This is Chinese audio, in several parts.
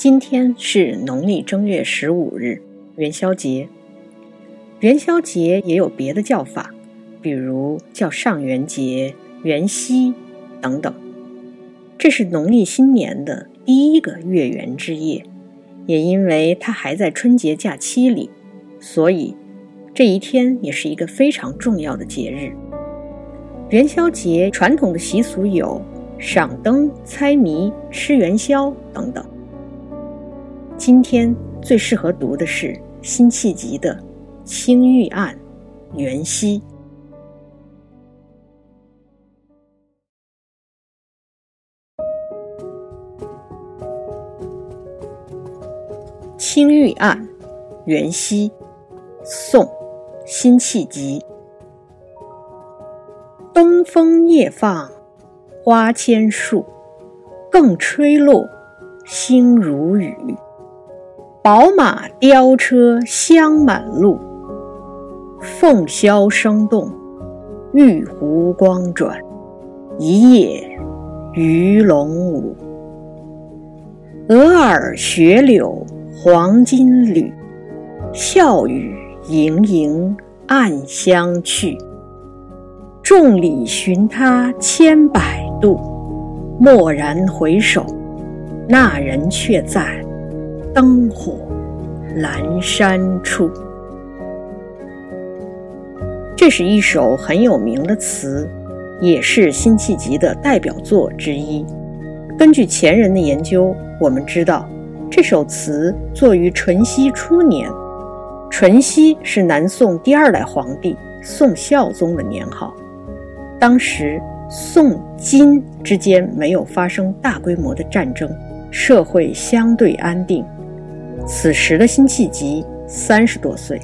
今天是农历正月十五日，元宵节。元宵节也有别的叫法，比如叫上元节、元夕等等。这是农历新年的第一个月圆之夜，也因为它还在春节假期里，所以这一天也是一个非常重要的节日。元宵节传统的习俗有赏灯、猜谜、吃元宵等等。今天最适合读的是辛弃疾的《青玉案·元夕》。《青玉案·元夕》，宋·辛弃疾。东风夜放花千树，更吹落，星如雨。宝马雕车香满路，凤箫声动，玉壶光转，一夜鱼龙舞。蛾儿雪柳黄金缕，笑语盈盈暗香去。众里寻他千百度，蓦然回首，那人却在。灯火阑珊处，这是一首很有名的词，也是辛弃疾的代表作之一。根据前人的研究，我们知道这首词作于淳熙初年。淳熙是南宋第二代皇帝宋孝宗的年号，当时宋金之间没有发生大规模的战争，社会相对安定。此时的辛弃疾三十多岁，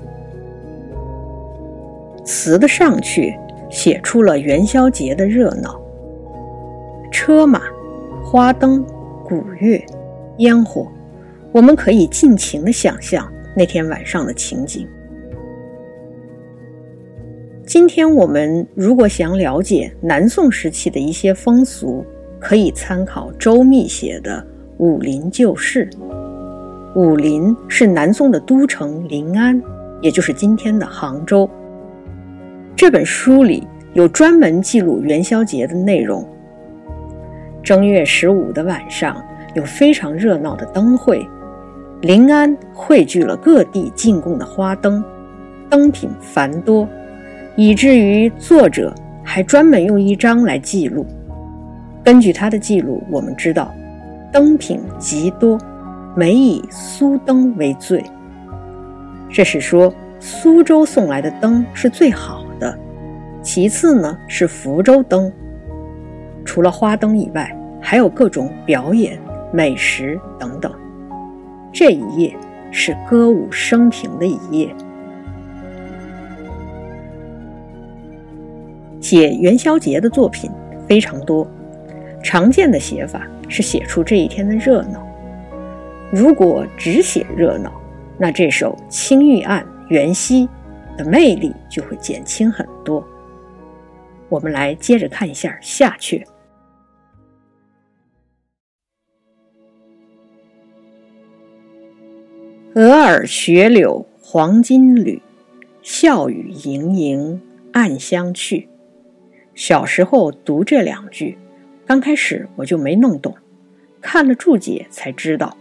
词的上去写出了元宵节的热闹：车马、花灯、鼓乐、烟火，我们可以尽情的想象那天晚上的情景。今天我们如果想了解南宋时期的一些风俗，可以参考周密写的《武林旧事》。武林是南宋的都城临安，也就是今天的杭州。这本书里有专门记录元宵节的内容。正月十五的晚上，有非常热闹的灯会，临安汇聚了各地进贡的花灯，灯品繁多，以至于作者还专门用一张来记录。根据他的记录，我们知道灯品极多。每以苏灯为最，这是说苏州送来的灯是最好的，其次呢是福州灯。除了花灯以外，还有各种表演、美食等等。这一夜是歌舞升平的一夜。写元宵节的作品非常多，常见的写法是写出这一天的热闹。如果只写热闹，那这首《青玉案·元夕》的魅力就会减轻很多。我们来接着看一下下阙：蛾儿雪柳黄金缕，笑语盈盈暗香去。小时候读这两句，刚开始我就没弄懂，看了注解才知道。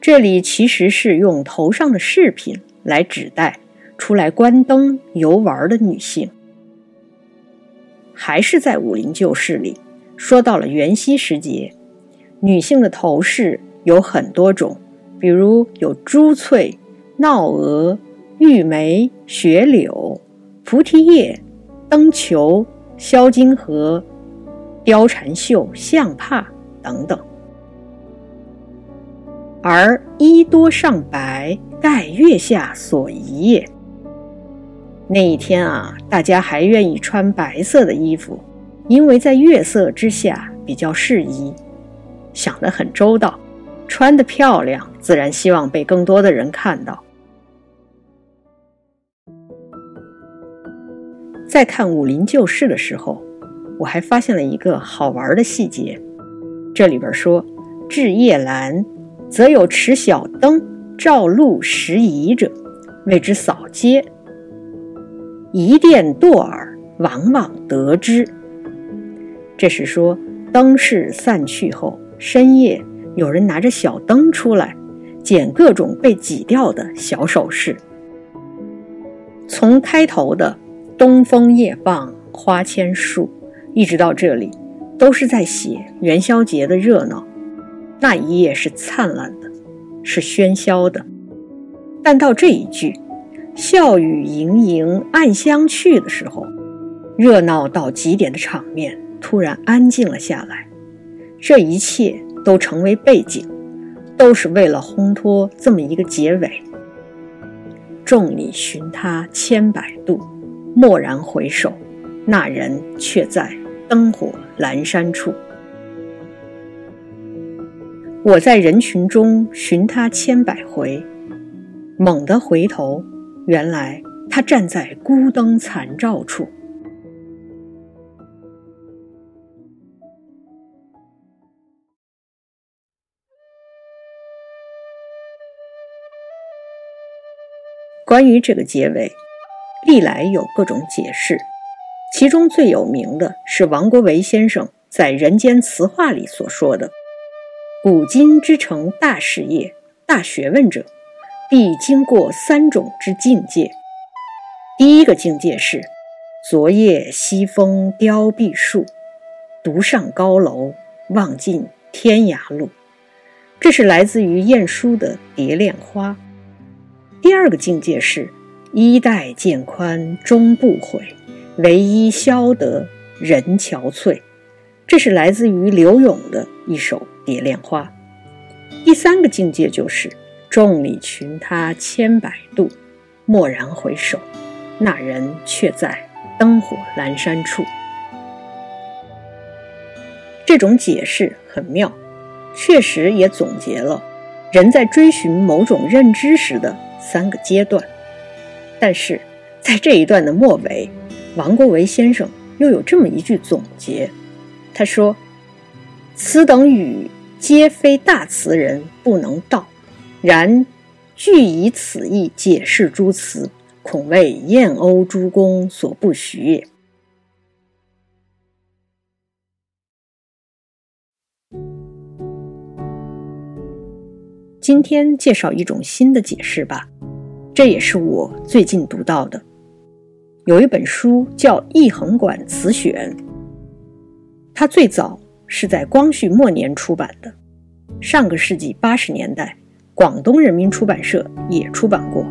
这里其实是用头上的饰品来指代出来观灯游玩的女性，还是在《武林旧事》里说到了元夕时节，女性的头饰有很多种，比如有珠翠、闹蛾、玉梅、雪柳、菩提叶、灯球、销金盒、貂蝉绣、象帕等等。而衣多上白，盖月下所宜也。那一天啊，大家还愿意穿白色的衣服，因为在月色之下比较适宜。想得很周到，穿得漂亮，自然希望被更多的人看到。在看《武林旧事》的时候，我还发现了一个好玩的细节。这里边说，置夜阑。则有持小灯照路拾遗者，谓之扫街。一电堕耳，往往得之。这是说，灯饰散去后，深夜有人拿着小灯出来，捡各种被挤掉的小首饰。从开头的“东风夜放花千树”，一直到这里，都是在写元宵节的热闹。那一夜是灿烂的，是喧嚣的，但到这一句。笑语盈盈，暗香去的时候，热闹到极点的场面突然安静了下来。这一切都成为背景，都是为了烘托这么一个结尾。众里寻他千百度，蓦然回首，那人却在灯火阑珊处。我在人群中寻他千百回，猛地回头。原来他站在孤灯残照处。关于这个结尾，历来有各种解释，其中最有名的是王国维先生在《人间词话》里所说的：“古今之成大事业、大学问者。”必经过三种之境界。第一个境界是：昨夜西风凋碧树，独上高楼，望尽天涯路。这是来自于晏殊的《蝶恋花》。第二个境界是：衣带渐宽终不悔，唯衣消得人憔悴。这是来自于柳永的一首《蝶恋花》。第三个境界就是。众里寻他千百度，蓦然回首，那人却在灯火阑珊处。这种解释很妙，确实也总结了人在追寻某种认知时的三个阶段。但是在这一段的末尾，王国维先生又有这么一句总结，他说：“此等语，皆非大词人不能道。”然，据以此意解释诸词，恐为燕欧诸公所不许也。今天介绍一种新的解释吧，这也是我最近读到的。有一本书叫《易衡馆词选》，它最早是在光绪末年出版的，上个世纪八十年代。广东人民出版社也出版过。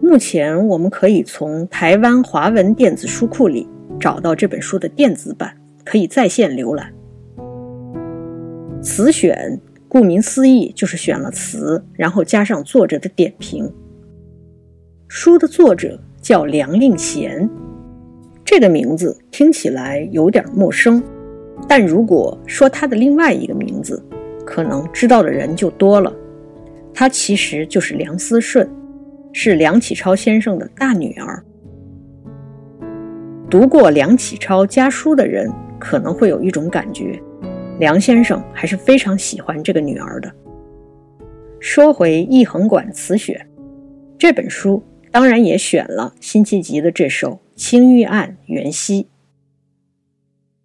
目前我们可以从台湾华文电子书库里找到这本书的电子版，可以在线浏览。词选顾名思义就是选了词，然后加上作者的点评。书的作者叫梁令贤，这个名字听起来有点陌生，但如果说他的另外一个名字，可能知道的人就多了。她其实就是梁思顺，是梁启超先生的大女儿。读过梁启超家书的人可能会有一种感觉，梁先生还是非常喜欢这个女儿的。说回《易衡馆词选》这本书，当然也选了辛弃疾的这首《青玉案·元夕》，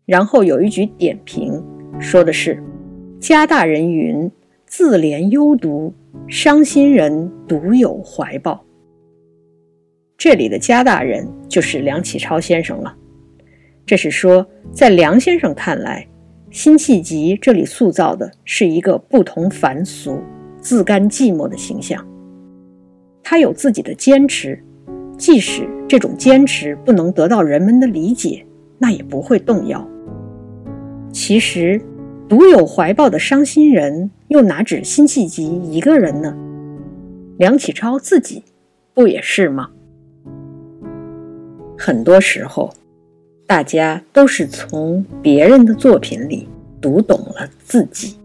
然后有一句点评，说的是：“家大人云，自怜幽独。”伤心人独有怀抱。这里的家大人就是梁启超先生了。这是说，在梁先生看来，辛弃疾这里塑造的是一个不同凡俗、自甘寂寞的形象。他有自己的坚持，即使这种坚持不能得到人们的理解，那也不会动摇。其实。独有怀抱的伤心人，又哪止辛弃疾一个人呢？梁启超自己不也是吗？很多时候，大家都是从别人的作品里读懂了自己。